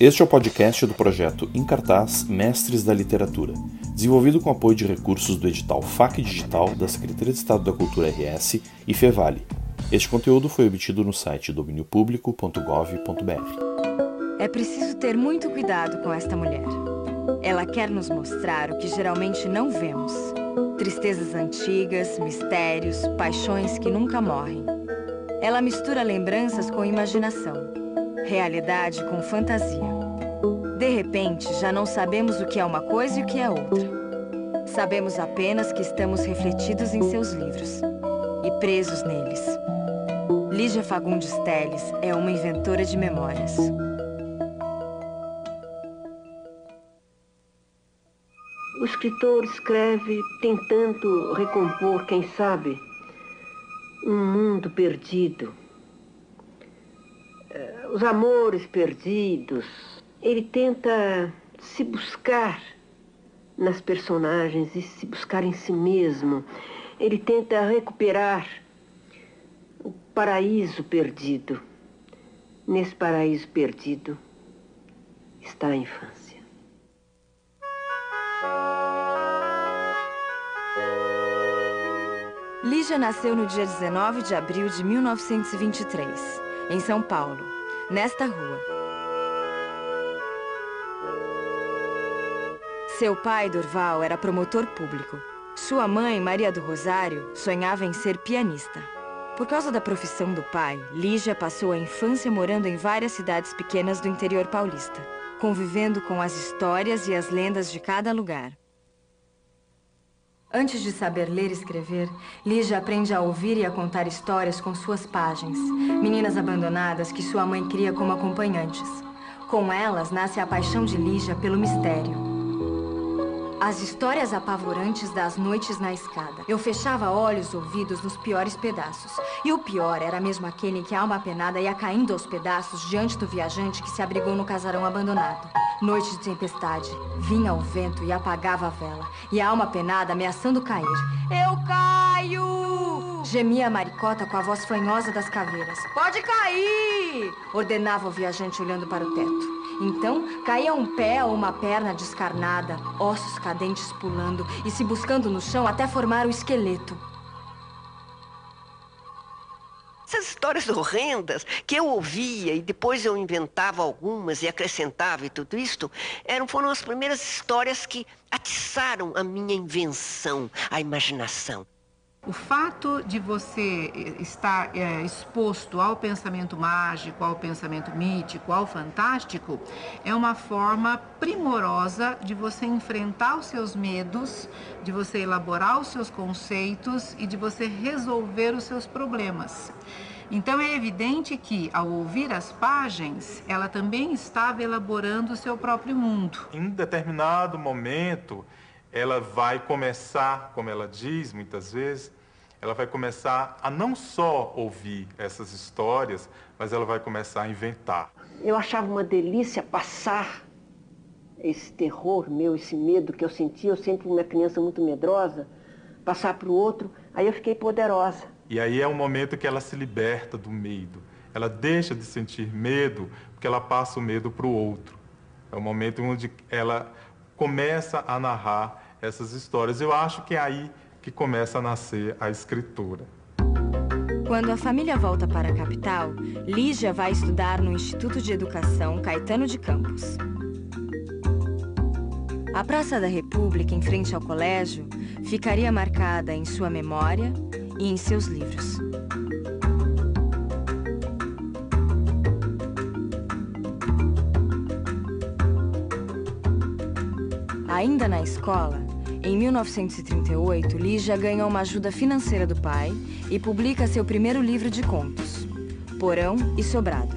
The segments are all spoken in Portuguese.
Este é o podcast do projeto Em Cartaz Mestres da Literatura, desenvolvido com apoio de recursos do edital FAC Digital da Secretaria de Estado da Cultura RS e Fevale. Este conteúdo foi obtido no site domíniopublico.gov.br. É preciso ter muito cuidado com esta mulher. Ela quer nos mostrar o que geralmente não vemos: tristezas antigas, mistérios, paixões que nunca morrem. Ela mistura lembranças com imaginação realidade com fantasia. De repente, já não sabemos o que é uma coisa e o que é outra. Sabemos apenas que estamos refletidos em seus livros e presos neles. Lígia Fagundes Teles é uma inventora de memórias. O escritor escreve tentando recompor, quem sabe, um mundo perdido os amores perdidos. Ele tenta se buscar nas personagens e se buscar em si mesmo. Ele tenta recuperar o paraíso perdido. Nesse paraíso perdido está a infância. Lígia nasceu no dia 19 de abril de 1923, em São Paulo nesta rua. Seu pai, Durval, era promotor público. Sua mãe, Maria do Rosário, sonhava em ser pianista. Por causa da profissão do pai, Lígia passou a infância morando em várias cidades pequenas do interior paulista, convivendo com as histórias e as lendas de cada lugar. Antes de saber ler e escrever, Lígia aprende a ouvir e a contar histórias com suas páginas. Meninas abandonadas que sua mãe cria como acompanhantes. Com elas nasce a paixão de Lígia pelo mistério. As histórias apavorantes das noites na escada. Eu fechava olhos ouvidos nos piores pedaços. E o pior era mesmo aquele em que a alma penada ia caindo aos pedaços diante do viajante que se abrigou no casarão abandonado. Noite de tempestade. Vinha o vento e apagava a vela. E a alma penada ameaçando cair. Eu caio! Gemia a maricota com a voz fanhosa das caveiras. Pode cair! Ordenava o viajante olhando para o teto. Então, caía um pé ou uma perna descarnada, ossos cadentes pulando e se buscando no chão até formar o esqueleto. Essas histórias horrendas que eu ouvia e depois eu inventava algumas e acrescentava e tudo isto, eram, foram as primeiras histórias que atiçaram a minha invenção, a imaginação. O fato de você eh, estar é, exposto ao pensamento mágico, ao pensamento mítico, ao fantástico, é uma forma primorosa de você enfrentar os seus medos, de você elaborar os seus conceitos e de você resolver os seus problemas. Então é evidente que, ao ouvir as páginas, ela também estava elaborando o seu próprio mundo. Em determinado momento, ela vai começar, como ela diz muitas vezes, ela vai começar a não só ouvir essas histórias, mas ela vai começar a inventar. Eu achava uma delícia passar esse terror meu, esse medo que eu sentia, eu sempre uma criança muito medrosa, passar para o outro, aí eu fiquei poderosa. E aí é o momento que ela se liberta do medo. Ela deixa de sentir medo, porque ela passa o medo para o outro. É o momento onde ela começa a narrar essas histórias. Eu acho que é aí que começa a nascer a escritura. Quando a família volta para a capital, Lígia vai estudar no Instituto de Educação Caetano de Campos. A Praça da República, em frente ao colégio, ficaria marcada em sua memória e em seus livros. Ainda na escola, em 1938, Lígia ganha uma ajuda financeira do pai e publica seu primeiro livro de contos, Porão e Sobrado.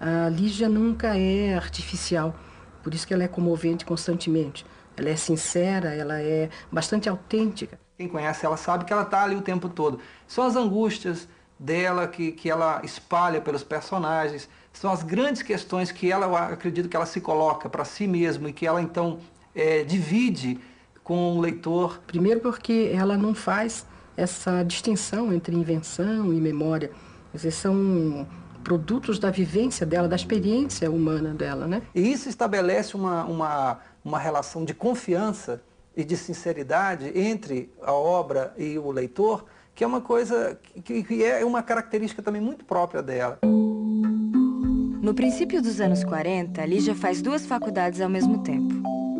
A Lígia nunca é artificial, por isso que ela é comovente constantemente. Ela é sincera, ela é bastante autêntica. Quem conhece ela sabe que ela está ali o tempo todo. São as angústias dela que, que ela espalha pelos personagens, são as grandes questões que ela, eu acredito que ela se coloca para si mesma e que ela então é, divide com o leitor. Primeiro porque ela não faz essa distinção entre invenção e memória. Dizer, são produtos da vivência dela, da experiência humana dela, né? E isso estabelece uma, uma, uma relação de confiança e de sinceridade entre a obra e o leitor, que é uma coisa que, que é uma característica também muito própria dela. No princípio dos anos 40, Lígia faz duas faculdades ao mesmo tempo.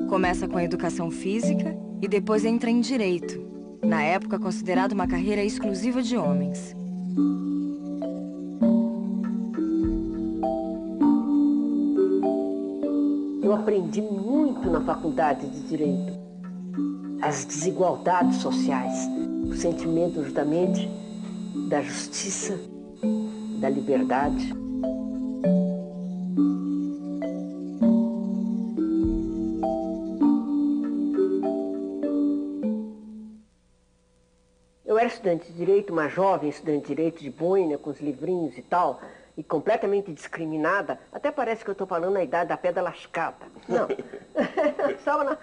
Começa com a educação física e depois entra em direito, na época considerada uma carreira exclusiva de homens. Eu aprendi muito na faculdade de direito. As desigualdades sociais, o sentimento justamente da justiça, da liberdade. Eu era estudante de direito, uma jovem estudante de direito de boina, com os livrinhos e tal, e completamente discriminada. Até parece que eu estou falando na idade da pedra lascada. Não. Estava na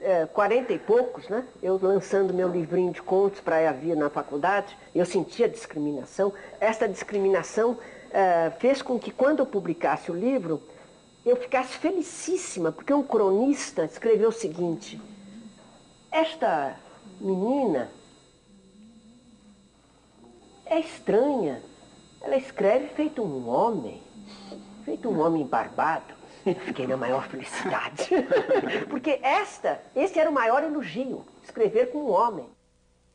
é, 40 e poucos, né? Eu lançando meu livrinho de contos para a via na faculdade, eu sentia discriminação. Essa discriminação é, fez com que quando eu publicasse o livro, eu ficasse felicíssima, porque um cronista escreveu o seguinte, esta menina é estranha. Ela escreve feito um homem, feito um homem barbado. Fiquei na maior felicidade. Porque esta, esse era o maior elogio, escrever com um homem.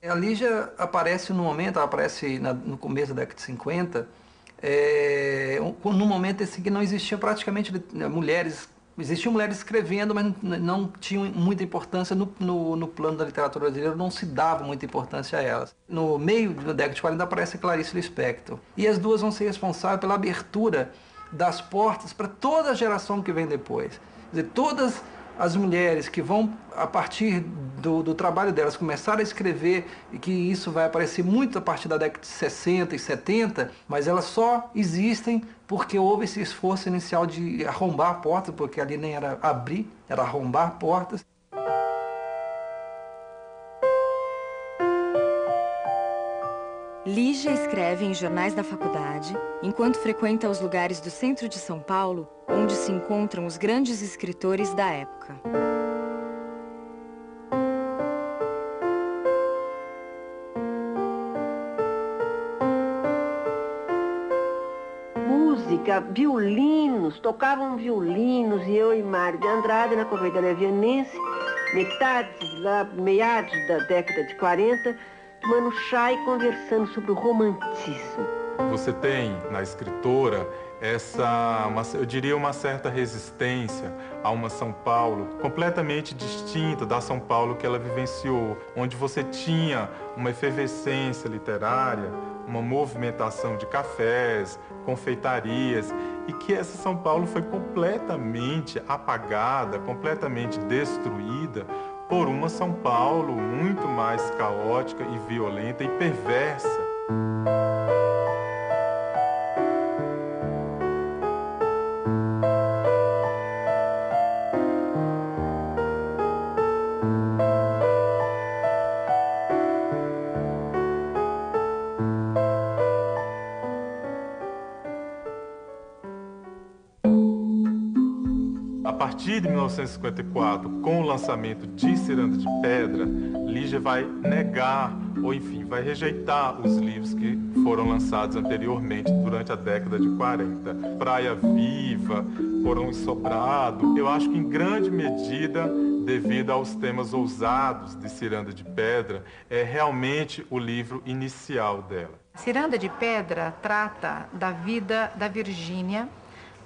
A Lígia aparece no momento, ela aparece na, no começo da década de 50, é, um, num momento assim que não existia praticamente mulheres Existiam mulheres escrevendo, mas não tinham muita importância no, no, no, plano da literatura brasileira, não se dava muita importância a elas. No meio da década de 40 aparece Clarice Lispector. E as duas vão ser responsáveis pela abertura das portas para toda a geração que vem depois. Quer dizer, todas as mulheres que vão, a partir do, do, trabalho delas, começar a escrever, e que isso vai aparecer muito a partir da década de 60 e 70, mas elas só existem porque houve esse esforço inicial de arrombar portas, porque ali nem era abrir, era arrombar portas. Lígia escreve em jornais da faculdade, enquanto frequenta os lugares do centro de São Paulo, onde se encontram os grandes escritores da época. Música, violinos, tocavam violinos e eu e Mário de Andrade na Correia Levianense, metade, lá, meados da década de 40, tomando chá e conversando sobre o romantismo. Você tem na escritora essa, uma, eu diria, uma certa resistência a uma São Paulo completamente distinta da São Paulo que ela vivenciou, onde você tinha uma efervescência literária, uma movimentação de cafés, confeitarias, e que essa São Paulo foi completamente apagada, completamente destruída por uma São Paulo muito mais caótica e violenta e perversa. 1954, com o lançamento de Ciranda de Pedra, Lígia vai negar, ou enfim, vai rejeitar os livros que foram lançados anteriormente, durante a década de 40. Praia Viva, Porão Sobrado, eu acho que em grande medida, devido aos temas ousados de Ciranda de Pedra, é realmente o livro inicial dela. Ciranda de Pedra trata da vida da Virgínia,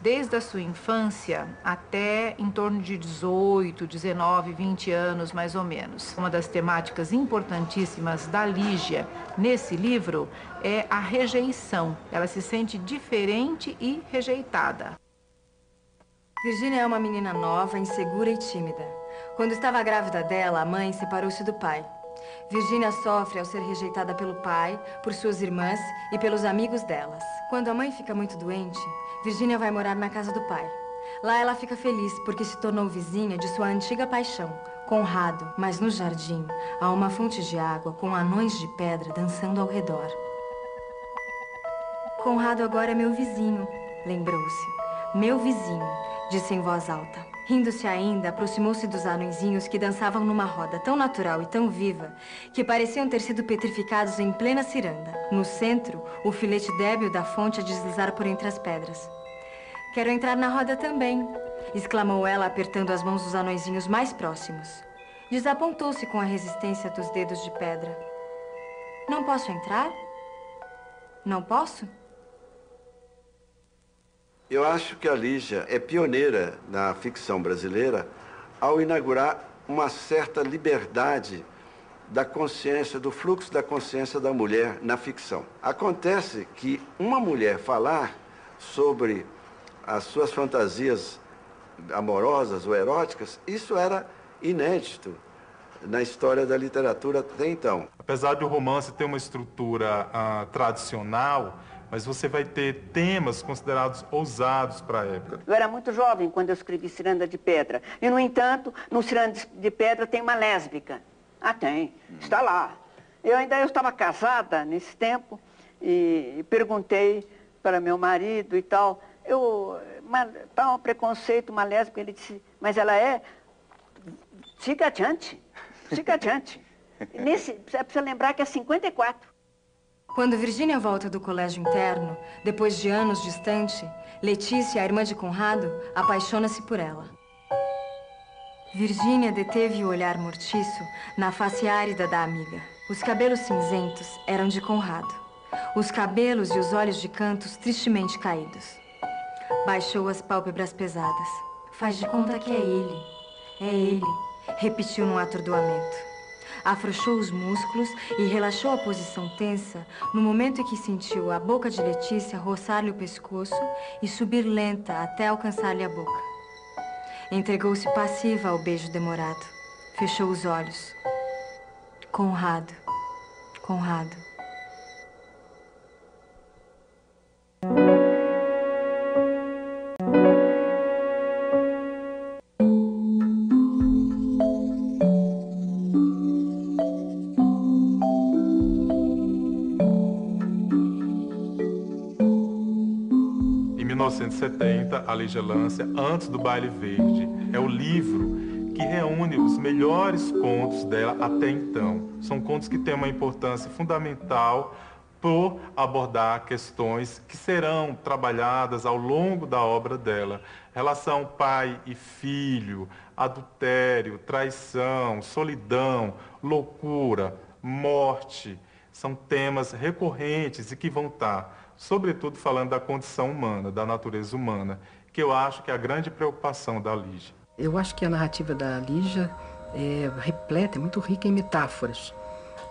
desde a sua infância até em torno de 18, 19, 20 anos mais ou menos. Uma das temáticas importantíssimas da Lígia nesse livro é a rejeição. Ela se sente diferente e rejeitada. Virginia é uma menina nova, insegura e tímida. Quando estava grávida dela, a mãe separou-se do pai. Virginia sofre ao ser rejeitada pelo pai, por suas irmãs e pelos amigos delas. Quando a mãe fica muito doente, Virginia vai morar na casa do pai. Lá ela fica feliz porque se tornou vizinha de sua antiga paixão, Conrado. Mas no jardim há uma fonte de água com anões de pedra dançando ao redor. Conrado agora é meu vizinho, lembrou-se. Meu vizinho, disse em voz alta. Rindo-se ainda, aproximou-se dos anõezinhos que dançavam numa roda tão natural e tão viva que pareciam ter sido petrificados em plena ciranda. No centro, o filete débil da fonte a deslizar por entre as pedras. Quero entrar na roda também, exclamou ela, apertando as mãos dos anõezinhos mais próximos. Desapontou-se com a resistência dos dedos de pedra. Não posso entrar? Não posso? Eu acho que a Lígia é pioneira na ficção brasileira ao inaugurar uma certa liberdade da consciência, do fluxo da consciência da mulher na ficção. Acontece que uma mulher falar sobre as suas fantasias amorosas ou eróticas, isso era inédito na história da literatura até então. Apesar de o romance ter uma estrutura uh, tradicional, mas você vai ter temas considerados ousados para a época. Eu era muito jovem quando eu escrevi Ciranda de Pedra. E, no entanto, no Ciranda de Pedra tem uma lésbica. Ah, tem. Está lá. Eu ainda eu estava casada nesse tempo e perguntei para meu marido e tal. Eu, está um preconceito, uma lésbica. Ele disse, mas ela é... Siga adiante. Siga adiante. Nesse, precisa lembrar que é 54. Quando Virginia volta do colégio interno, depois de anos distante, Letícia, a irmã de Conrado, apaixona-se por ela. Virginia deteve o olhar mortiço na face árida da amiga. Os cabelos cinzentos eram de Conrado. Os cabelos e os olhos de cantos tristemente caídos. Baixou as pálpebras pesadas. Faz de conta que é ele. É ele, repetiu num atordoamento afrouxou os músculos e relaxou a posição tensa no momento em que sentiu a boca de Letícia roçar-lhe o pescoço e subir lenta até alcançar-lhe a boca. Entregou-se passiva ao beijo demorado. Fechou os olhos. Conrado. Conrado. 1970, A Lígia Lância, antes do Baile Verde. É o livro que reúne os melhores contos dela até então. São contos que têm uma importância fundamental por abordar questões que serão trabalhadas ao longo da obra dela. Relação pai e filho, adultério, traição, solidão, loucura, morte. São temas recorrentes e que vão estar sobretudo falando da condição humana, da natureza humana, que eu acho que é a grande preocupação da Lígia. Eu acho que a narrativa da Lígia é repleta, é muito rica em metáforas.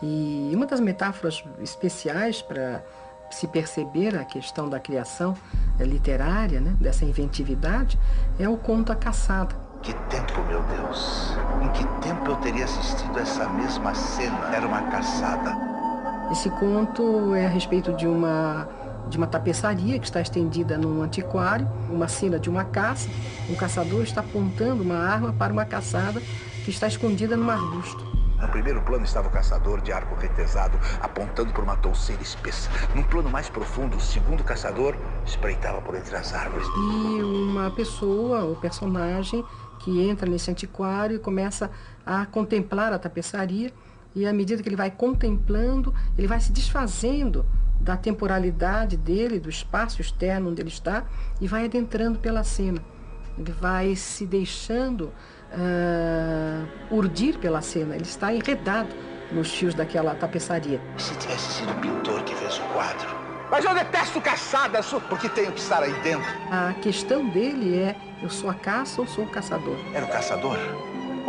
E uma das metáforas especiais para se perceber a questão da criação literária, né, dessa inventividade, é o conto A Caçada. Que tempo, meu Deus! Em que tempo eu teria assistido essa mesma cena? Era uma caçada. Esse conto é a respeito de uma de uma tapeçaria que está estendida num antiquário, uma cena de uma caça. Um caçador está apontando uma arma para uma caçada que está escondida num arbusto. No primeiro plano estava o caçador de arco retesado, apontando por uma touceira espessa. Num plano mais profundo, o segundo caçador espreitava por entre as árvores. E uma pessoa, o personagem, que entra nesse antiquário e começa a contemplar a tapeçaria. E à medida que ele vai contemplando, ele vai se desfazendo da temporalidade dele, do espaço externo onde ele está, e vai adentrando pela cena. Ele vai se deixando uh, urdir pela cena, ele está enredado nos fios daquela tapeçaria. Se tivesse sido o pintor que fez o quadro. Mas eu detesto caçadas, porque tenho que estar aí dentro. A questão dele é: eu sou a caça ou sou o caçador? Era o caçador?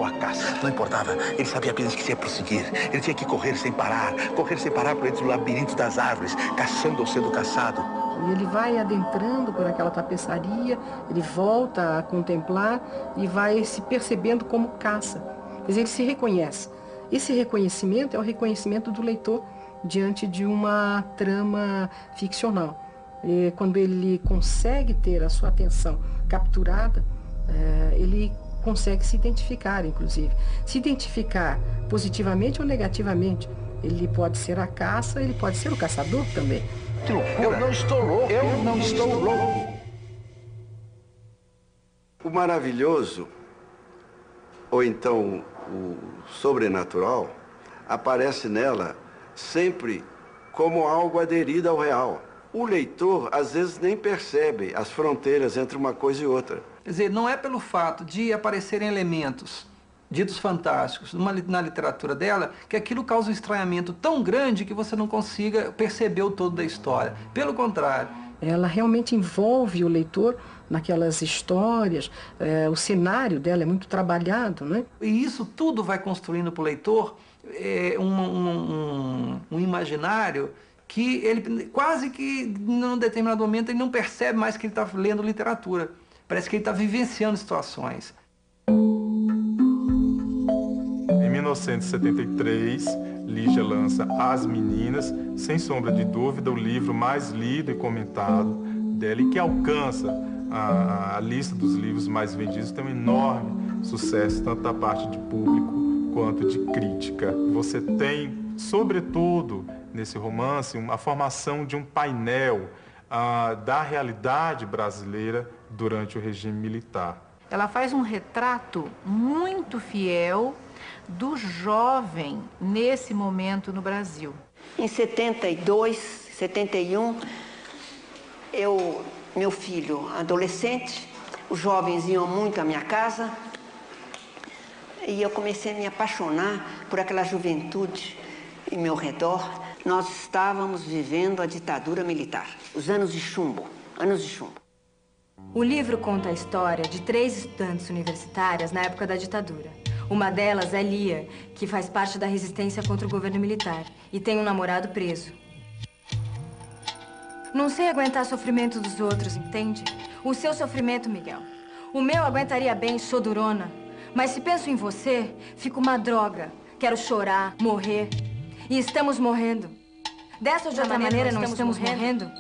Ou a caça. Não importava. Ele sabia apenas que se ia prosseguir. Ele tinha que correr sem parar, correr sem parar por entre o labirinto das árvores, caçando ou sendo caçado. E ele vai adentrando por aquela tapeçaria, ele volta a contemplar e vai se percebendo como caça. Quer dizer, ele se reconhece. Esse reconhecimento é o reconhecimento do leitor diante de uma trama ficcional. E quando ele consegue ter a sua atenção capturada, é, ele consegue se identificar, inclusive. Se identificar positivamente ou negativamente. Ele pode ser a caça, ele pode ser o caçador também. Eu não estou louco. Eu não estou louco. O maravilhoso, ou então o sobrenatural, aparece nela sempre como algo aderido ao real. O leitor, às vezes, nem percebe as fronteiras entre uma coisa e outra. Quer dizer, não é pelo fato de aparecerem elementos ditos fantásticos numa, na literatura dela que aquilo causa um estranhamento tão grande que você não consiga perceber o todo da história. Pelo contrário. Ela realmente envolve o leitor naquelas histórias, é, o cenário dela é muito trabalhado, né? E isso tudo vai construindo para o leitor é, um, um, um, um imaginário que ele quase que num determinado momento ele não percebe mais que ele está lendo literatura. Parece que ele está vivenciando situações. Em 1973, Lígia lança As Meninas, sem sombra de dúvida, o livro mais lido e comentado dela e que alcança a, a lista dos livros mais vendidos, tem um enorme sucesso, tanto da parte de público quanto de crítica. Você tem, sobretudo, nesse romance, a formação de um painel da realidade brasileira durante o regime militar. Ela faz um retrato muito fiel do jovem nesse momento no Brasil. Em 72, 71, eu, meu filho adolescente, os jovens iam muito à minha casa e eu comecei a me apaixonar por aquela juventude em meu redor nós estávamos vivendo a ditadura militar, os anos de chumbo, anos de chumbo. O livro conta a história de três estudantes universitárias na época da ditadura. Uma delas é Lia, que faz parte da resistência contra o governo militar e tem um namorado preso. Não sei aguentar sofrimento dos outros, entende? O seu sofrimento, Miguel. O meu aguentaria bem, sou durona. Mas se penso em você, fico uma droga. Quero chorar, morrer. E estamos morrendo. Dessa ou de outra maneira, não estamos, morrendo? morrendo?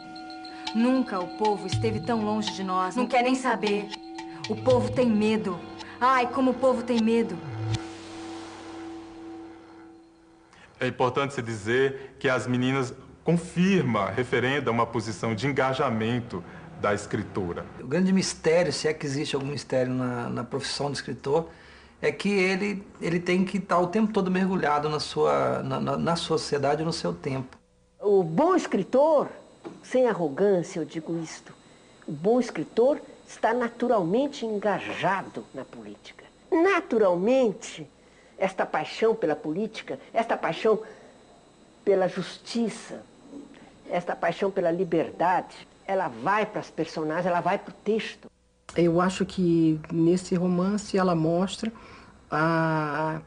Nunca o povo esteve tão longe de nós. Não, não quer nem saber. O povo tem medo. Ai, como o povo tem medo. É importante se dizer que as meninas confirma, referenda uma posição de engajamento da escritora. O grande mistério, se é que existe algum mistério na, na profissão de escritor, é que ele, ele tem que estar o tempo todo mergulhado na sua, na, na, na sociedade no seu tempo. O bom escritor, sem arrogância eu digo isto, o bom escritor está naturalmente engajado na política. Naturalmente, esta paixão pela política, esta paixão pela justiça, esta paixão pela liberdade, ela vai para as personagens, ela vai para o texto. Eu acho que nesse romance ela mostra a,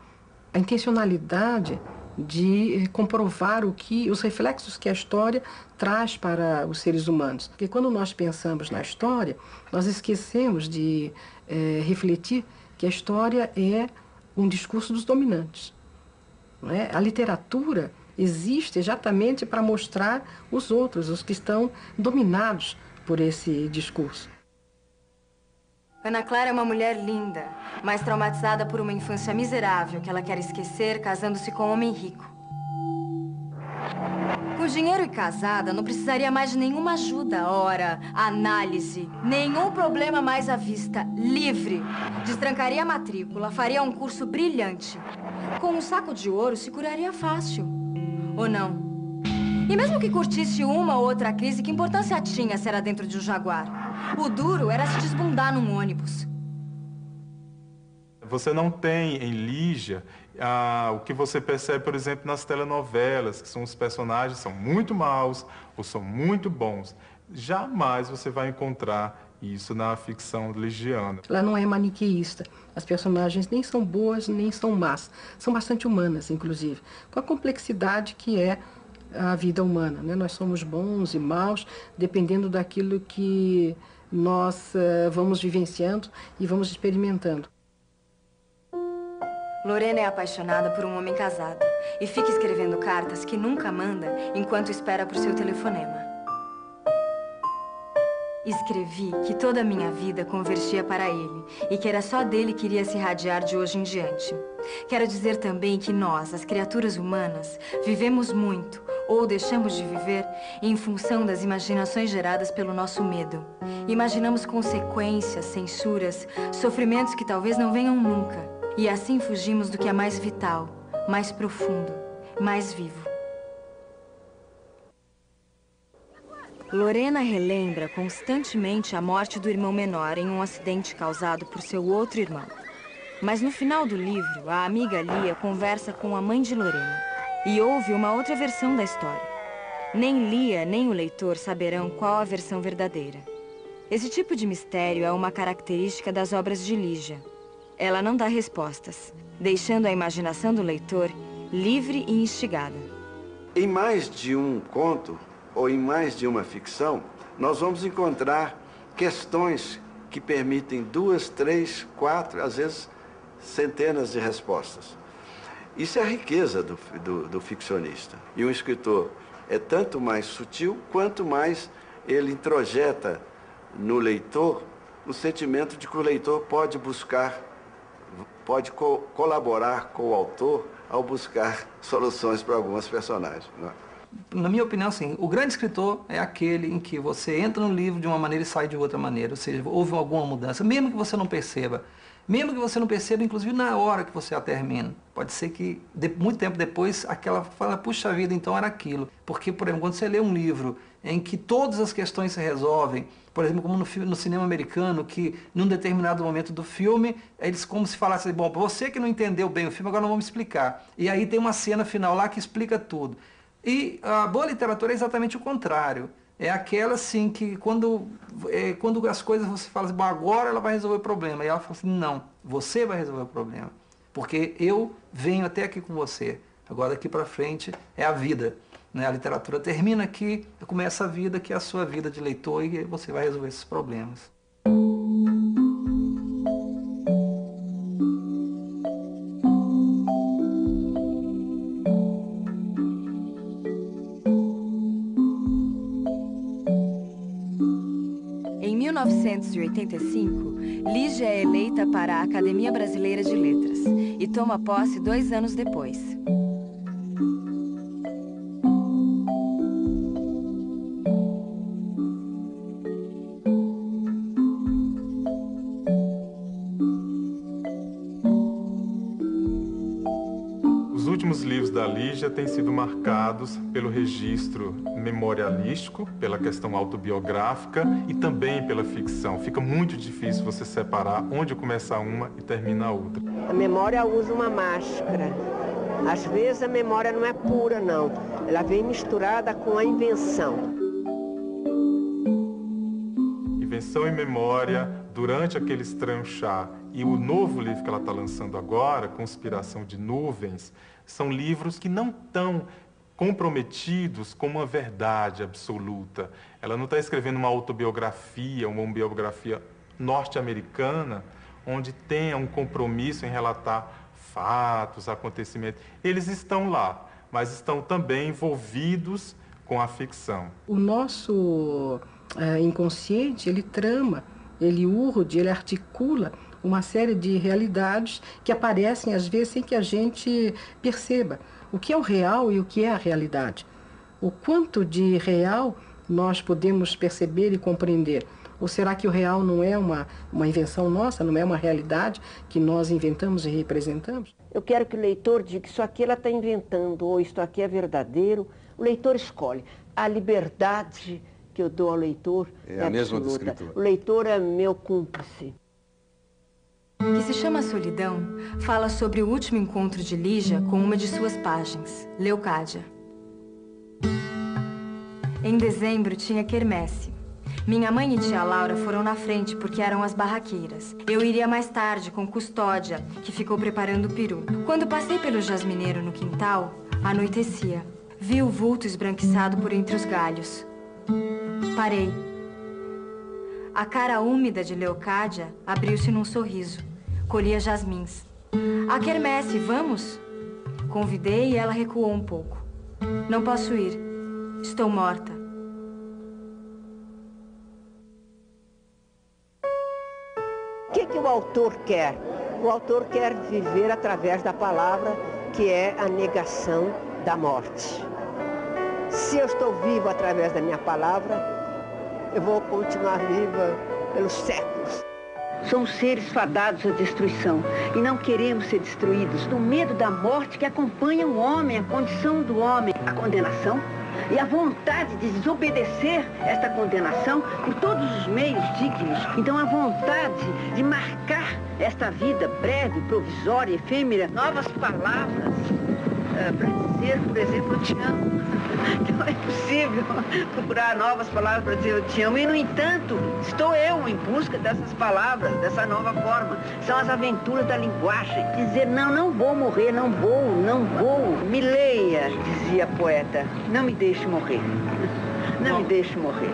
a intencionalidade de comprovar o que os reflexos que a história traz para os seres humanos. Porque quando nós pensamos na história, nós esquecemos de é, refletir que a história é um discurso dos dominantes. É? A literatura existe exatamente para mostrar os outros, os que estão dominados por esse discurso. Ana Clara é uma mulher linda, mas traumatizada por uma infância miserável que ela quer esquecer casando-se com um homem rico. Com dinheiro e casada, não precisaria mais de nenhuma ajuda, ora, análise, nenhum problema mais à vista, livre. Destrancaria a matrícula, faria um curso brilhante. Com um saco de ouro, se curaria fácil. Ou não? E mesmo que curtisse uma ou outra crise, que importância tinha se era dentro de um jaguar? O duro era se desbundar num ônibus. Você não tem em Lígia ah, o que você percebe, por exemplo, nas telenovelas, que são os personagens são muito maus ou são muito bons. Jamais você vai encontrar isso na ficção ligiana. Ela não é maniqueísta. As personagens nem são boas, nem são más. São bastante humanas, inclusive. Com a complexidade que é a vida humana. Né? Nós somos bons e maus dependendo daquilo que nós uh, vamos vivenciando e vamos experimentando. Lorena é apaixonada por um homem casado e fica escrevendo cartas que nunca manda enquanto espera por seu telefonema. Escrevi que toda a minha vida convergia para ele e que era só dele que iria se irradiar de hoje em diante. Quero dizer também que nós, as criaturas humanas, vivemos muito, ou deixamos de viver, em função das imaginações geradas pelo nosso medo. Imaginamos consequências, censuras, sofrimentos que talvez não venham nunca. E assim fugimos do que é mais vital, mais profundo, mais vivo. Lorena relembra constantemente a morte do irmão menor em um acidente causado por seu outro irmão. Mas no final do livro, a amiga Lia conversa com a mãe de Lorena e ouve uma outra versão da história. Nem Lia nem o leitor saberão qual a versão verdadeira. Esse tipo de mistério é uma característica das obras de Lígia. Ela não dá respostas, deixando a imaginação do leitor livre e instigada. Em mais de um conto, ou em mais de uma ficção, nós vamos encontrar questões que permitem duas, três, quatro, às vezes centenas de respostas. Isso é a riqueza do, do, do ficcionista. E um escritor é tanto mais sutil quanto mais ele introjeta no leitor o sentimento de que o leitor pode buscar, pode co colaborar com o autor ao buscar soluções para algumas personagens. É? na minha opinião, assim, o grande escritor é aquele em que você entra no livro de uma maneira e sai de outra maneira, ou seja, houve alguma mudança, mesmo que você não perceba. Mesmo que você não perceba, inclusive na hora que você a termina. Pode ser que de, muito tempo depois aquela fala, puxa vida, então era aquilo. Porque, por exemplo, quando você lê um livro em que todas as questões se resolvem, por exemplo, como no, no cinema americano, que num determinado momento do filme, eles como se falassem, bom, você que não entendeu bem o filme, agora não vamos explicar. E aí tem uma cena final lá que explica tudo. E a boa literatura é exatamente o contrário. É aquela assim que quando, é, quando as coisas você fala assim, agora ela vai resolver o problema. E ela fala assim, não, você vai resolver o problema. Porque eu venho até aqui com você. Agora daqui para frente é a vida. Né? A literatura termina aqui, começa a vida, que é a sua vida de leitor, e você vai resolver esses problemas. 1985, Lígia é eleita para a Academia Brasileira de Letras e toma posse dois anos depois. Lígia têm sido marcados pelo registro memorialístico, pela questão autobiográfica e também pela ficção. Fica muito difícil você separar onde começa uma e termina a outra. A memória usa uma máscara. Às vezes a memória não é pura, não. Ela vem misturada com a invenção. Invenção e memória durante aquele estranho chá e o novo livro que ela está lançando agora, Conspiração de Nuvens, são livros que não estão comprometidos com uma verdade absoluta. Ela não está escrevendo uma autobiografia, uma biografia norte-americana, onde tenha um compromisso em relatar fatos, acontecimentos. Eles estão lá, mas estão também envolvidos com a ficção. O nosso é, inconsciente, ele trama, ele urde, ele articula uma série de realidades que aparecem às vezes sem que a gente perceba o que é o real e o que é a realidade. O quanto de real nós podemos perceber e compreender. Ou será que o real não é uma, uma invenção nossa, não é uma realidade que nós inventamos e representamos? Eu quero que o leitor diga que isso aqui ela está inventando, ou isto aqui é verdadeiro. O leitor escolhe. A liberdade que eu dou ao leitor é, é a mesma do escritor. O leitor é meu cúmplice que se chama Solidão, fala sobre o último encontro de Lígia com uma de suas páginas, Leucádia. Em dezembro tinha quermesse. Minha mãe e tia Laura foram na frente porque eram as barraqueiras. Eu iria mais tarde com Custódia, que ficou preparando o peru. Quando passei pelo jasmineiro no quintal, anoitecia. Vi o vulto esbranquiçado por entre os galhos. Parei. A cara úmida de Leocádia abriu-se num sorriso. Colhia jasmins. A quermesse, vamos? Convidei e ela recuou um pouco. Não posso ir. Estou morta. O que, é que o autor quer? O autor quer viver através da palavra, que é a negação da morte. Se eu estou vivo através da minha palavra, eu vou continuar viva pelos séculos. Somos seres fadados à destruição e não queremos ser destruídos do medo da morte que acompanha o homem, a condição do homem, a condenação e a vontade de desobedecer esta condenação por todos os meios dignos. Então a vontade de marcar esta vida breve, provisória, efêmera, novas palavras uh, para dizer, por exemplo, eu te amo. Então é possível procurar novas palavras para dizer eu te amo. E, no entanto, estou eu em busca dessas palavras, dessa nova forma. São as aventuras da linguagem. Dizer, não, não vou morrer, não vou, não vou. Me leia, dizia a poeta. Não me deixe morrer. Não me deixe morrer.